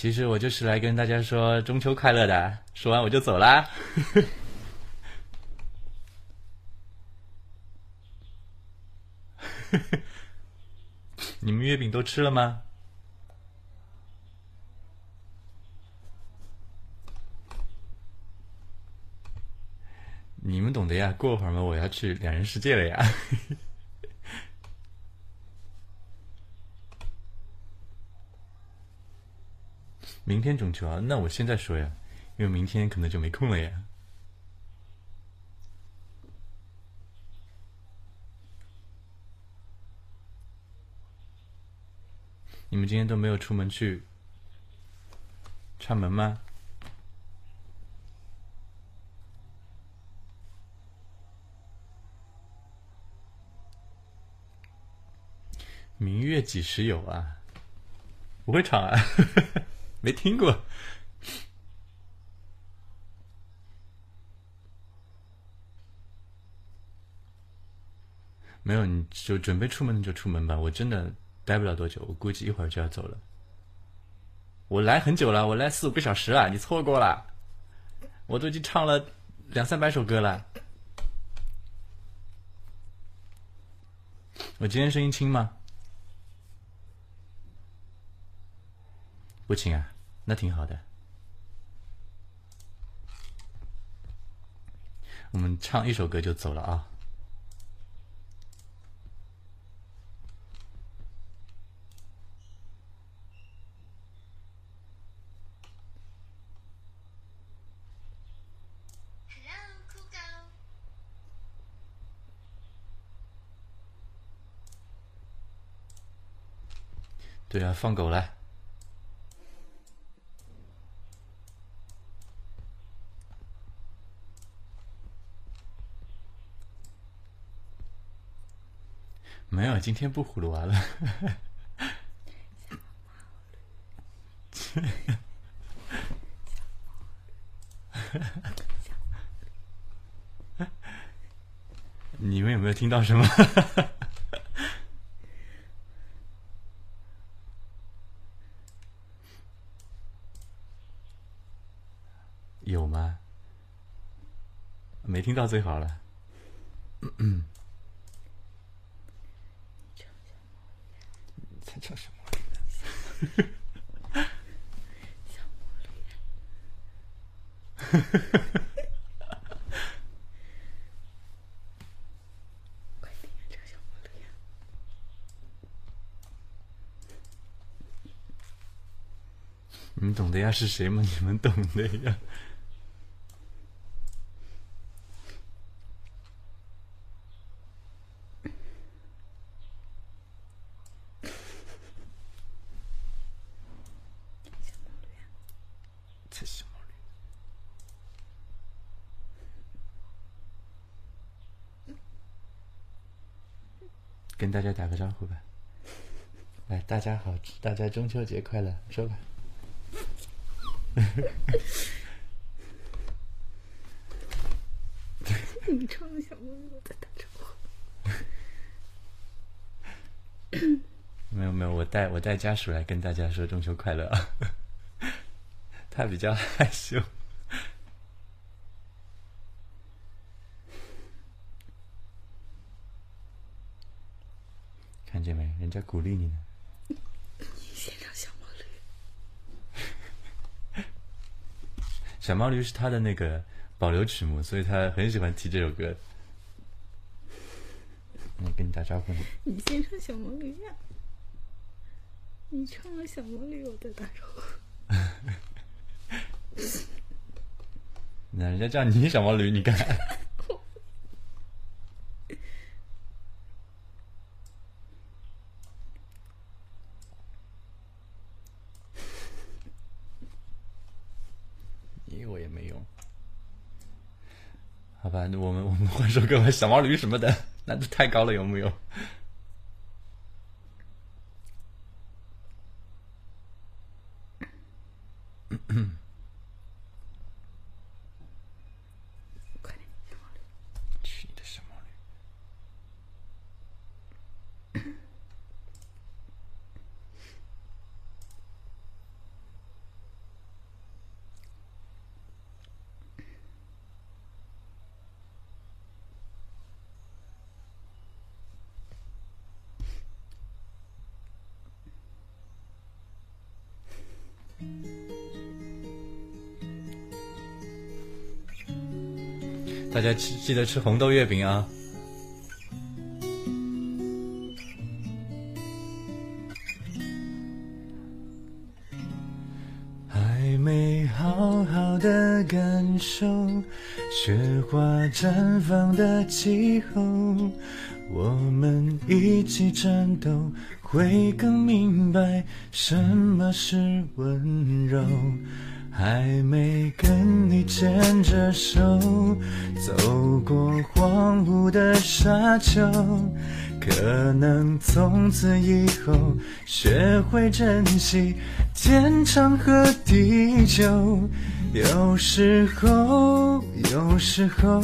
其实我就是来跟大家说中秋快乐的，说完我就走啦。你们月饼都吃了吗？你们懂得呀，过会儿嘛我要去两人世界了呀。明天中秋啊，那我现在说呀，因为明天可能就没空了呀。你们今天都没有出门去串门吗？明月几时有啊？不会唱啊？没听过，没有，你就准备出门就出门吧。我真的待不了多久，我估计一会儿就要走了。我来很久了，我来四五个小时了，你错过了，我都已经唱了两三百首歌了。我今天声音轻吗？不亲啊，那挺好的。我们唱一首歌就走了啊。酷狗。对啊，放狗来。没有，今天不葫芦娃了。你们有没有听到什么？有吗？没听到最好了。叫什么？小魔你懂得呀？是谁吗？你们懂得呀？跟大家打个招呼吧，来，大家好，大家中秋节快乐，说吧。你的小朋友在打招呼，没有没有，我带我带家属来跟大家说中秋快乐啊，他比较害羞。人家鼓励你呢。你先唱小毛驴。小毛驴是他的那个保留曲目，所以他很喜欢听这首歌。我跟你打招呼。你先唱小毛驴呀！你唱了小毛驴，我在打招呼。那人家叫你小毛驴，你干？换说，各位小毛驴什么的，难度太高了，有木有？记得吃红豆月饼啊！还没好好的感受雪花绽放的气候，我们一起战斗，会更明白什么是温柔。还没跟你牵着手走过荒芜的沙丘，可能从此以后学会珍惜天长和地久。有时候，有时候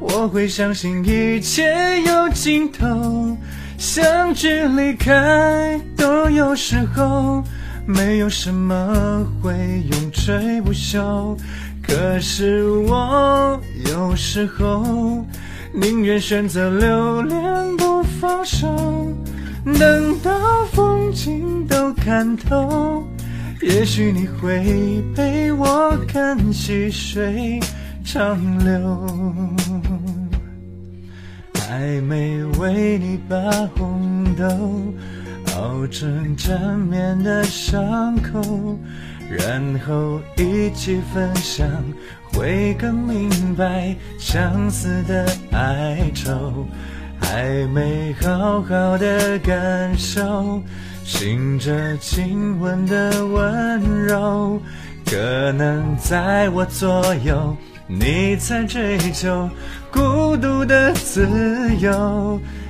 我会相信一切有尽头，相聚离开都有时候。没有什么会永垂不朽，可是我有时候宁愿选择留恋不放手。等到风景都看透，也许你会陪我看细水长流。还没为你把红豆。包成缠绵的伤口，然后一起分享，会更明白相思的哀愁。还没好好的感受，醒着亲吻的温柔，可能在我左右，你在追求孤独的自由。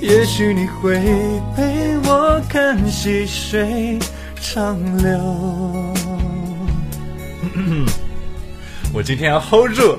也许你会陪我看细水长流。我今天要 hold 住。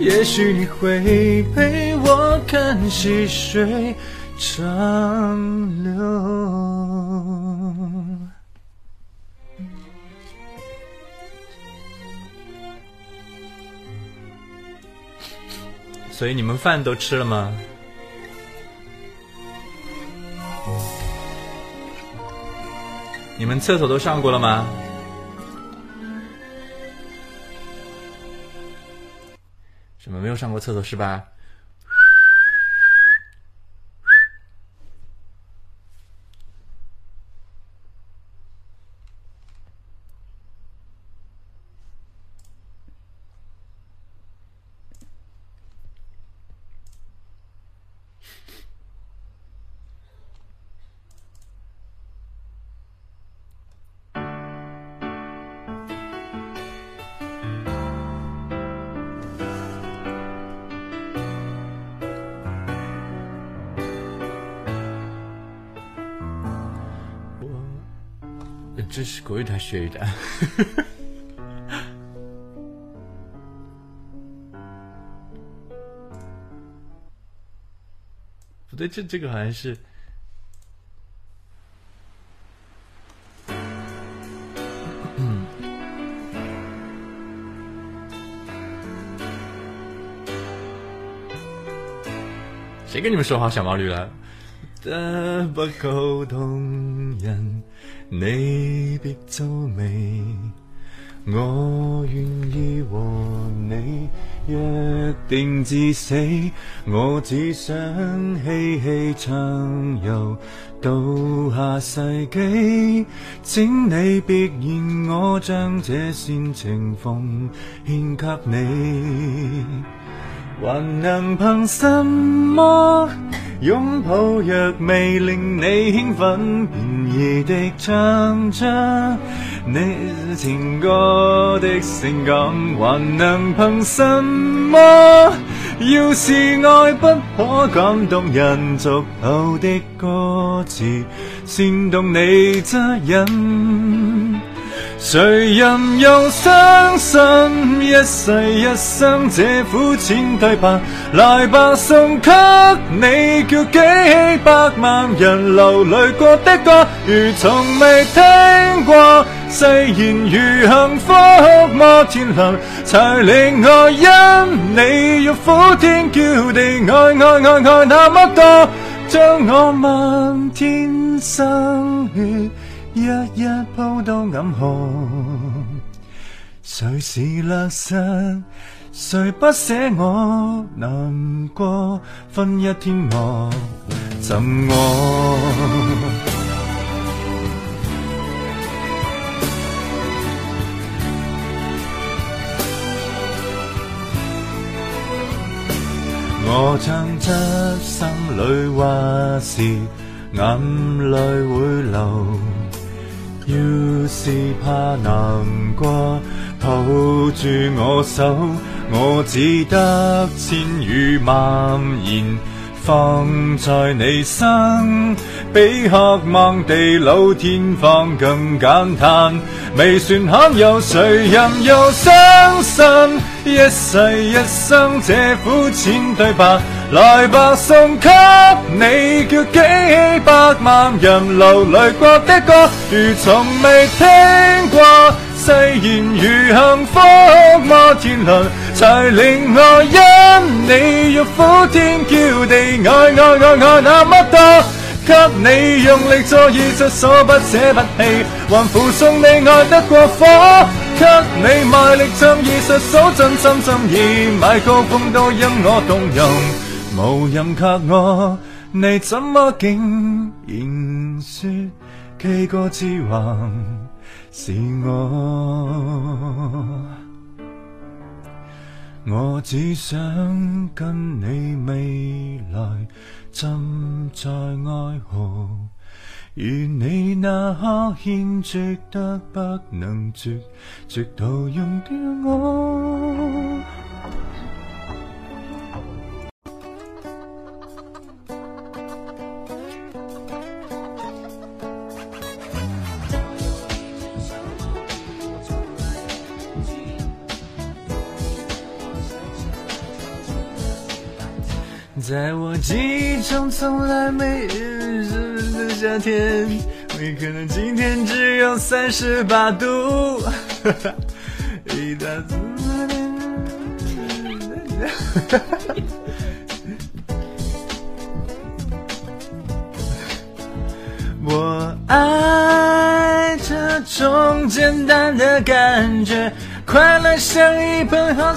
也许你会陪我看细水长流所以你们饭都吃了吗你们厕所都上过了吗你们没有上过厕所是吧？这是国语单、学 语不对，这这个好像是。嗯。谁跟你们说话，小毛驴了？的不够动人。你别皱眉，我愿意和你约定至死。我只想嬉戏畅游到下世纪，请你别嫌我将这煽情奉献给你。还能凭什么拥抱？若未令你兴奋，便宜的唱着你情歌的性感，还能凭什么？要是爱不可感动人，俗套的歌词煽动你恻隐，谁人又相信？一世一生，这苦浅对白，来吧送给你，叫几百万人流泪过的歌，如从未听过。誓言如幸福摩天轮，才令我因你欲呼天叫地，爱爱爱爱那么多，将我漫天心血一一铺到暗红。谁是垃圾？谁不舍我难过？分一天我怎我？我唱出心里话时，眼泪会流。要是怕难过。抱住我手，我只得千语万言放在你心，比渴望地老天荒更简单。未算罕有，谁人又相信一世一生这肤浅对白？来吧，送给你叫几百万人流泪过的歌，如从未听过。誓言如幸福摩天轮，才令我因你欲呼天叫地爱爱爱爱那么多。给你用力做二十所不捨不棄，还附送你爱得过火。给你卖力唱二十手真心真意，买高分都因我动容。无任及我，你怎么竟然说技歌自王？是我，我只想跟你未来浸在爱河，愿你那刻欠决得不能绝，直到溶掉我。在我记忆中从来没认热的夏天，也可能今天只有三十八度。哈 哈，我爱这种简单的感觉，快乐像一本好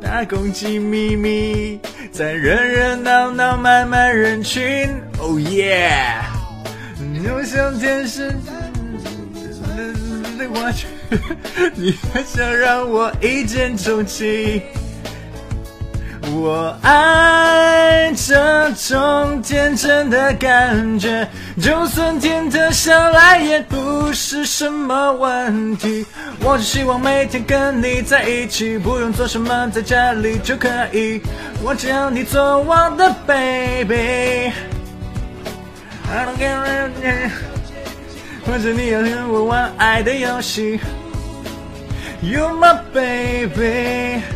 大公鸡咪咪在热热闹闹漫漫人群，Oh yeah，你像天使，哈哈，你还想让我一见钟情？我爱这种天真的感觉，就算天塌下来也不是什么问题。我只希望每天跟你在一起，不用做什么，在家里就可以。我只要你做我的 baby，或者你要跟我玩爱的游戏，You're my baby。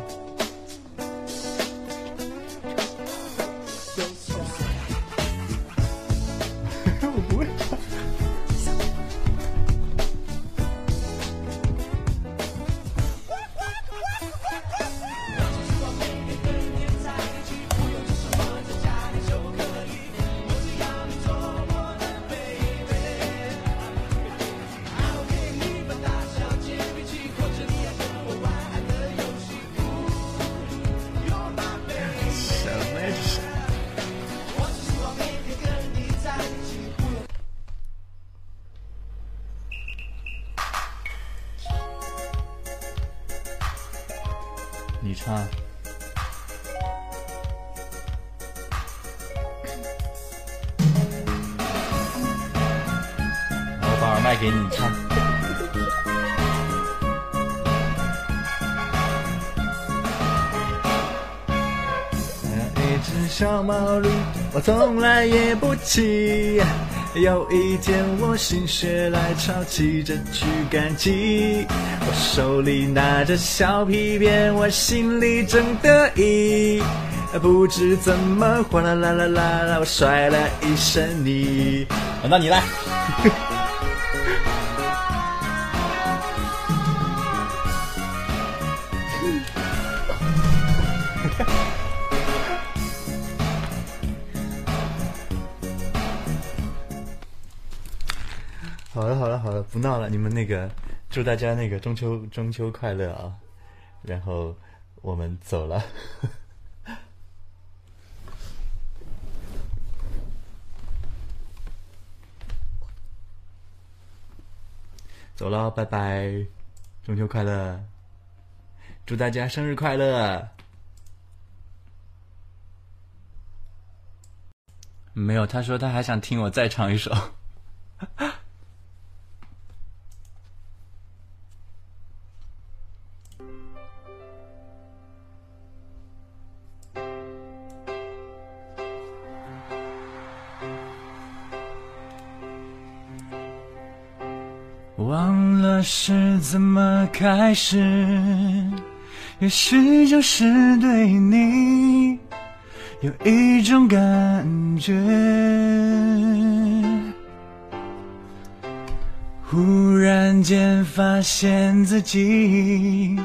毛驴，我从来也不骑。有一天我心血来潮，骑着去赶集。我手里拿着小皮鞭，我心里正得意。不知怎么，哗啦啦啦啦啦，我摔了一身泥。轮到你了。不闹了，你们那个，祝大家那个中秋中秋快乐啊！然后我们走了，走了，拜拜，中秋快乐，祝大家生日快乐。没有，他说他还想听我再唱一首。怎么开始？也许就是对你有一种感觉。忽然间发现自己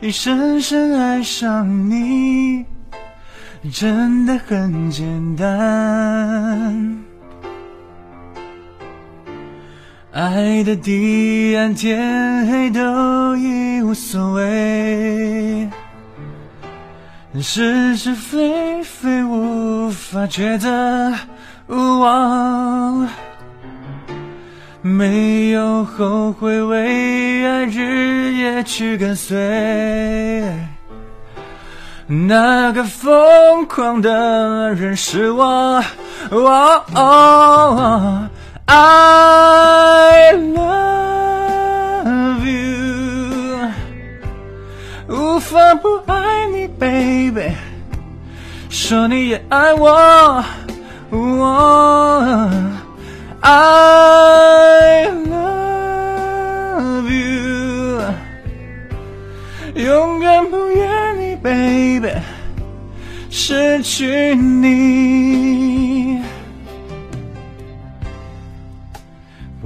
已深深爱上你，真的很简单。爱的地暗天黑都已无所谓，是是非非无法抉择，无望，没有后悔，为爱日夜去跟随，那个疯狂的人是我，哦。I love you，无法不爱你，baby。说你也爱我，我。I love you，永远不愿你，baby。失去你。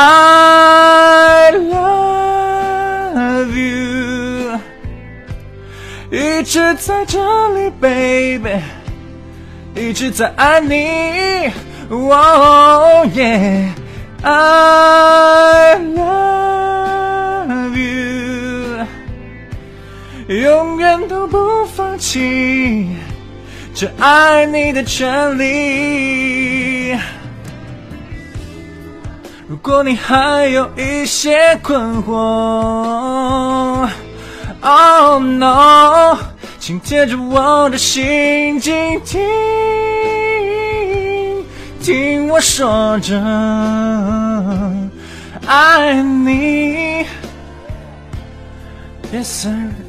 I love you，一直在这里，baby，一直在爱你，o h y e a h I love you，永远都不放弃这爱你的权利。如果你还有一些困惑，Oh no，请贴着我的心，静听，听我说着爱你。Yes sir。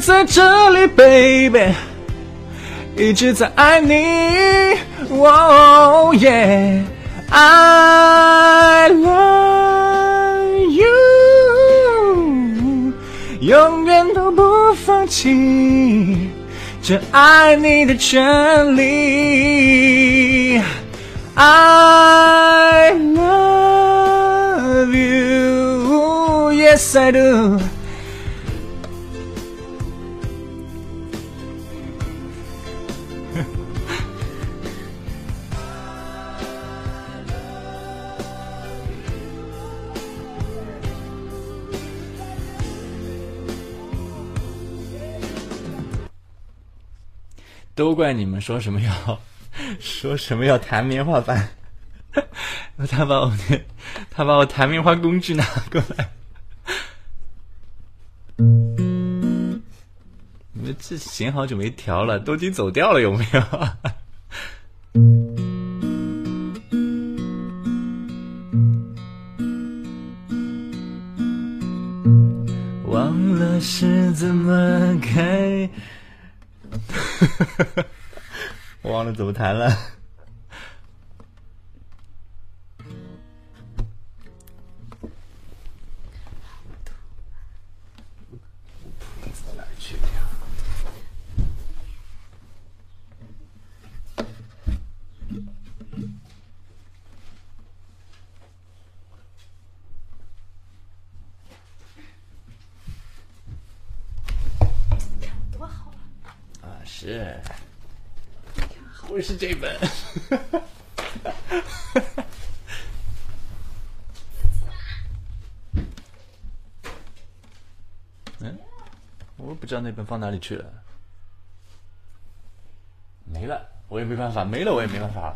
在这里，baby，一直在爱你。Oh yeah，I love you，永远都不放弃这爱你的权利。I love you，Yes I do。都怪你们说什么要，说什么要弹棉花板，他把我他把我弹棉花工具拿过来，你们这弦好久没调了，都已经走掉了有没有？忘了是怎么开。我忘了怎么谈了。是，不是这本？嗯，我不知道那本放哪里去了，没了，我也没办法，没了，我也没办法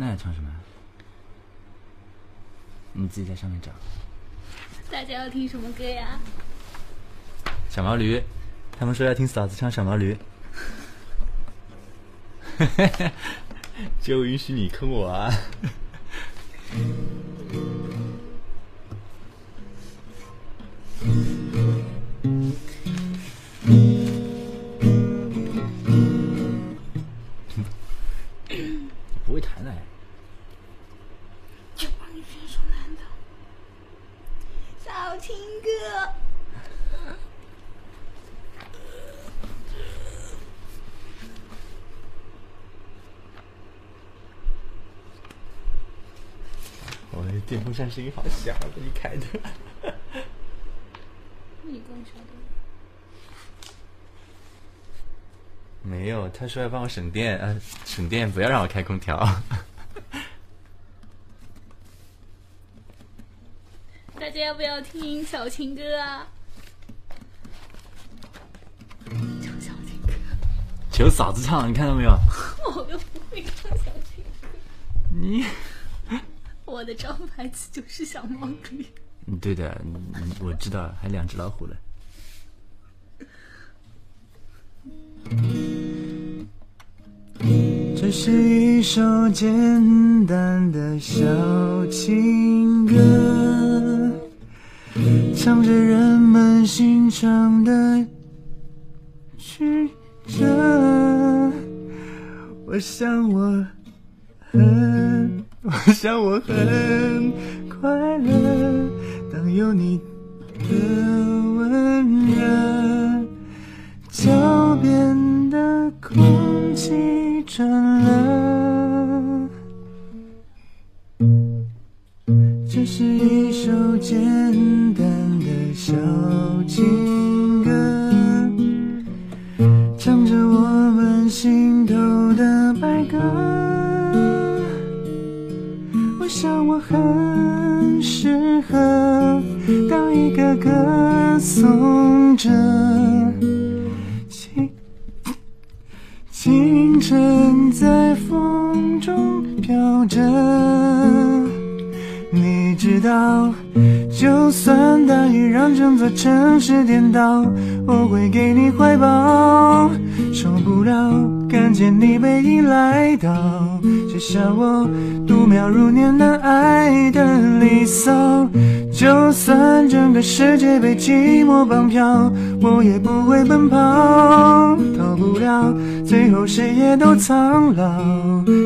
那要唱什么？你自己在上面找。大家要听什么歌呀？小毛驴，他们说要听嫂子唱小毛驴。就允许你坑我啊！声音好小，自己开的。你没有，他说要帮我省电啊，省电不要让我开空调。大家要不要听小情歌啊？求小情歌。求嫂子唱，你看到没有？我又不会唱小情歌。你。我的招牌词就是小猫驴。嗯，对的，我知道，还两只老虎了。这是一首简单的小情歌，唱着人们心肠的曲折。我想我。很。我想我很快乐，当有你的温热，脚边的空气转了，这是一首简。歌颂着，清清晨在风中飘着。你知道，就算大雨让整座城市颠倒，我会给你怀抱，受不了。看见你背影来到，写下我度秒如年难挨的离骚。就算整个世界被寂寞绑票，我也不会奔跑，逃不了。最后谁也都苍老，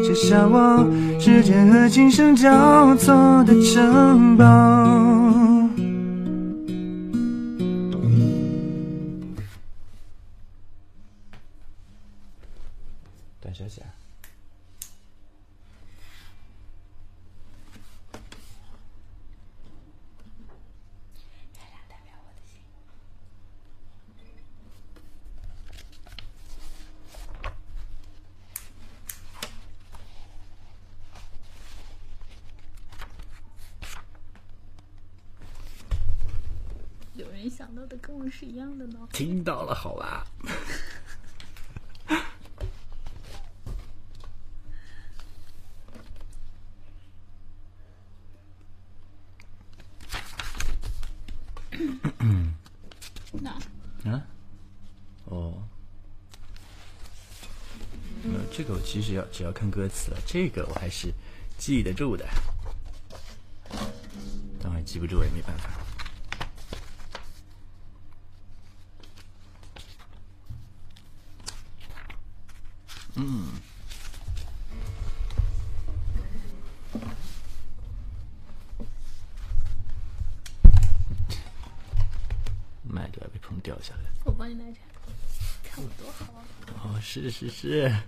写下我时间和琴声交错的城堡。听到了，好吧。嗯。啊，哦，这个我其实要只要看歌词了，这个我还是记得住的。当然记不住也没办法。是。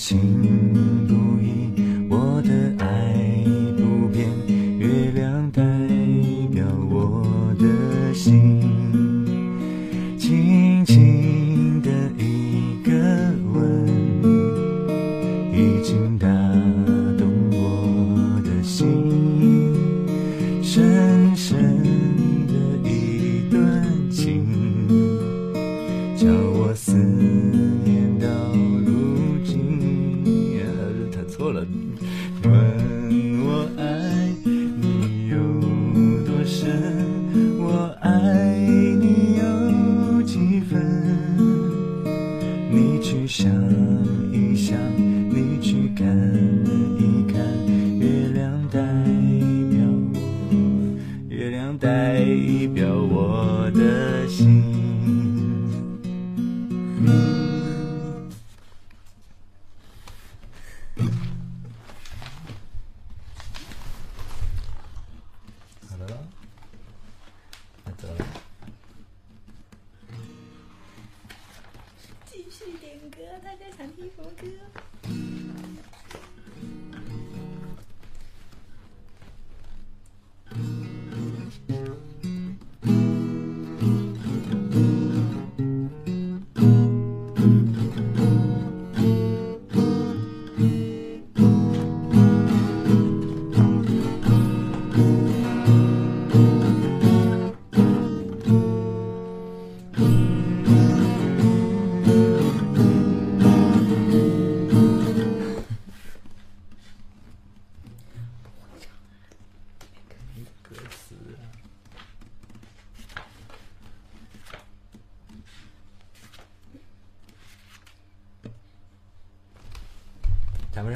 情。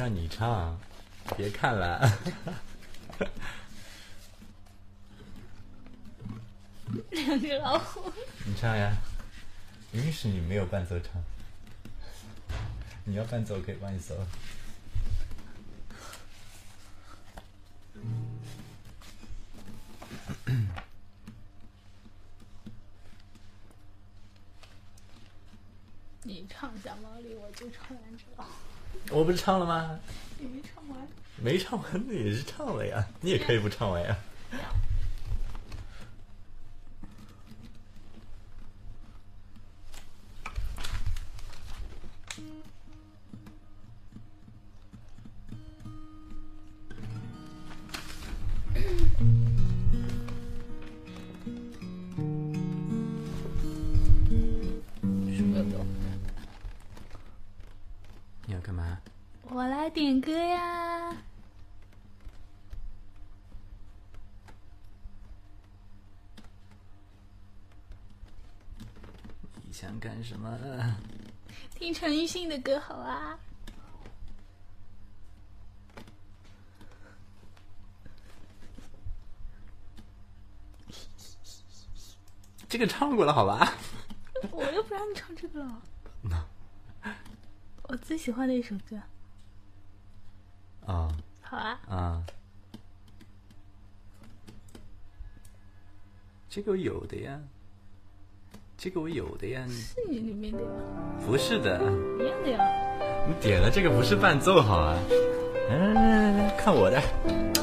让你唱，别看了。两只老虎。你唱呀，明明是你没有伴奏唱。你要伴奏，我可以帮你搜。你唱小毛驴，我就唱两只老虎。我不是唱了吗？你没唱完。没唱完，那也是唱了呀。你也可以不唱完呀。点歌呀！你想干什么？听陈奕迅的歌好啊！这个唱过了，好吧？我又不让你唱这个了。我最喜欢的一首歌。这个我有的呀，这个我有的呀，是你里面的吗？不是的，一样的呀，你点了这个不是伴奏好来来来来来，看我的。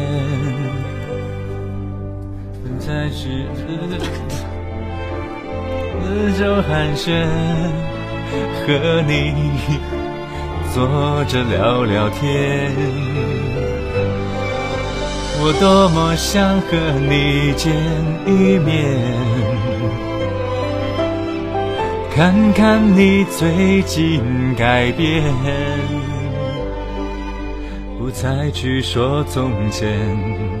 是四周寒暄，和你坐着聊聊天。我多么想和你见一面，看看你最近改变，不再去说从前。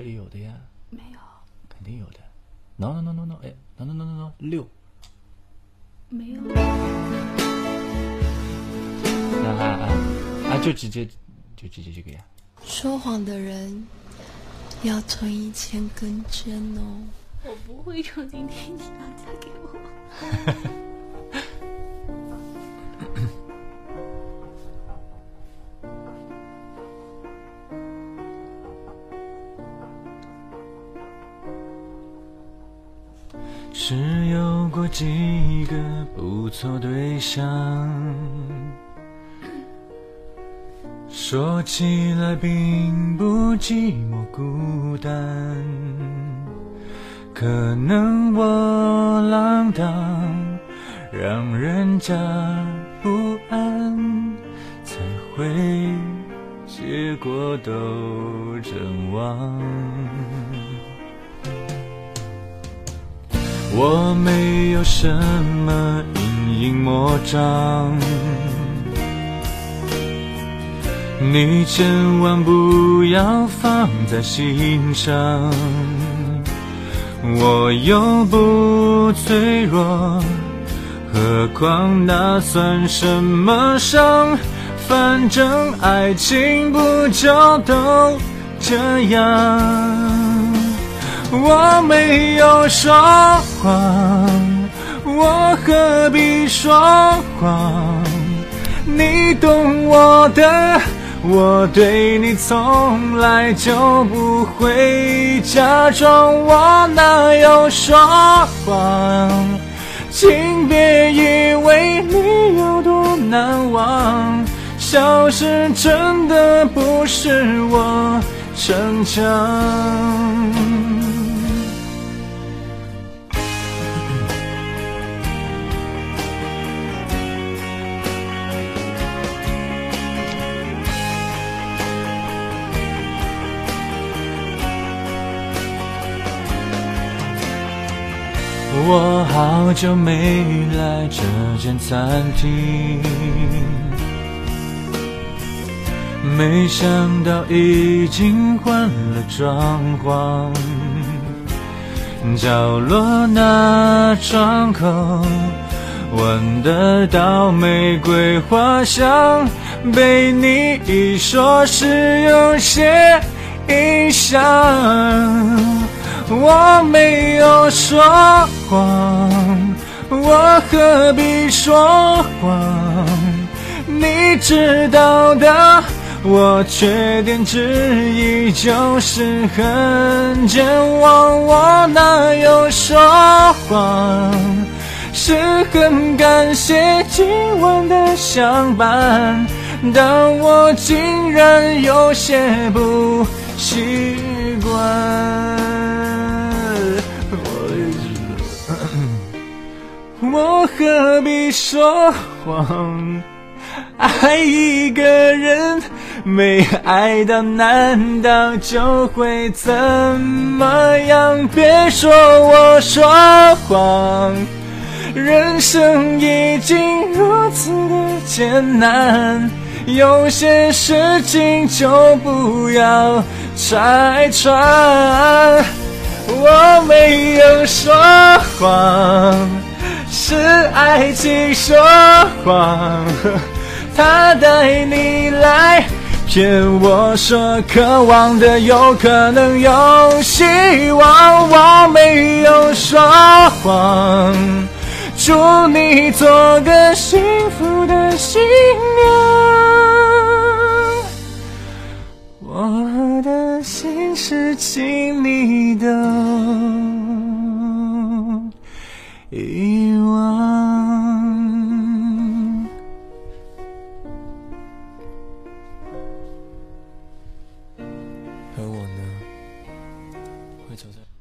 这里有的呀，没有，肯定有的，no no no no no，哎，no no no no no，六，没有，啊啊啊啊，就直接就直接这个呀，说谎的人要存一千根针哦，我不会用今天你要嫁给我。做对象，说起来并不寂寞孤单，可能我浪荡，让人家不安，才会结果都阵亡。我没有什么。影魔障，你千万不要放在心上。我又不脆弱，何况那算什么伤？反正爱情不就都这样？我没有说谎。我何必说谎？你懂我的，我对你从来就不会假装。我哪有说谎？请别以为你有多难忘。消失真的不是我逞强。我好久没来这间餐厅，没想到已经换了装潢。角落那窗口闻得到玫瑰花香，被你一说，是有些印象。我没有说谎，我何必说谎？你知道的，我缺点之一就是很健忘，我哪有说谎？是很感谢今晚的相伴，但我竟然有些不习惯。我何必说谎？爱一个人没爱到，难道就会怎么样？别说我说谎。人生已经如此的艰难，有些事情就不要拆穿。我没有说谎。是爱情说谎，他带你来骗我说渴望的有可能有希望，我没有说谎。祝你做个幸福的新娘，我的心事请你的。遗忘，而我呢？会走在。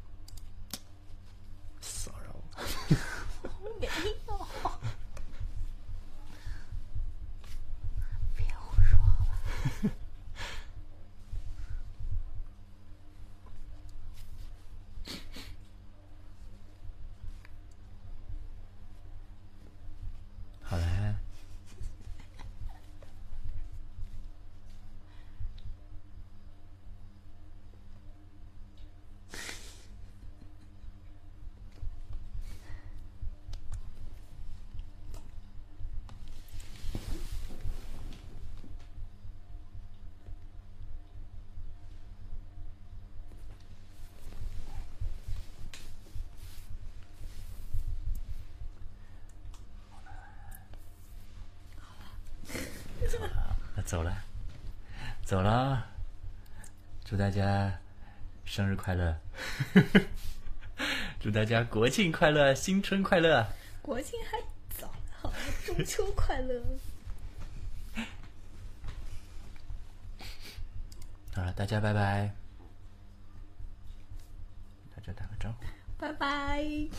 走了，走了，祝大家生日快乐！祝大家国庆快乐，新春快乐！国庆还早，好了，中秋快乐！好了，大家拜拜！大家打个招呼！拜拜。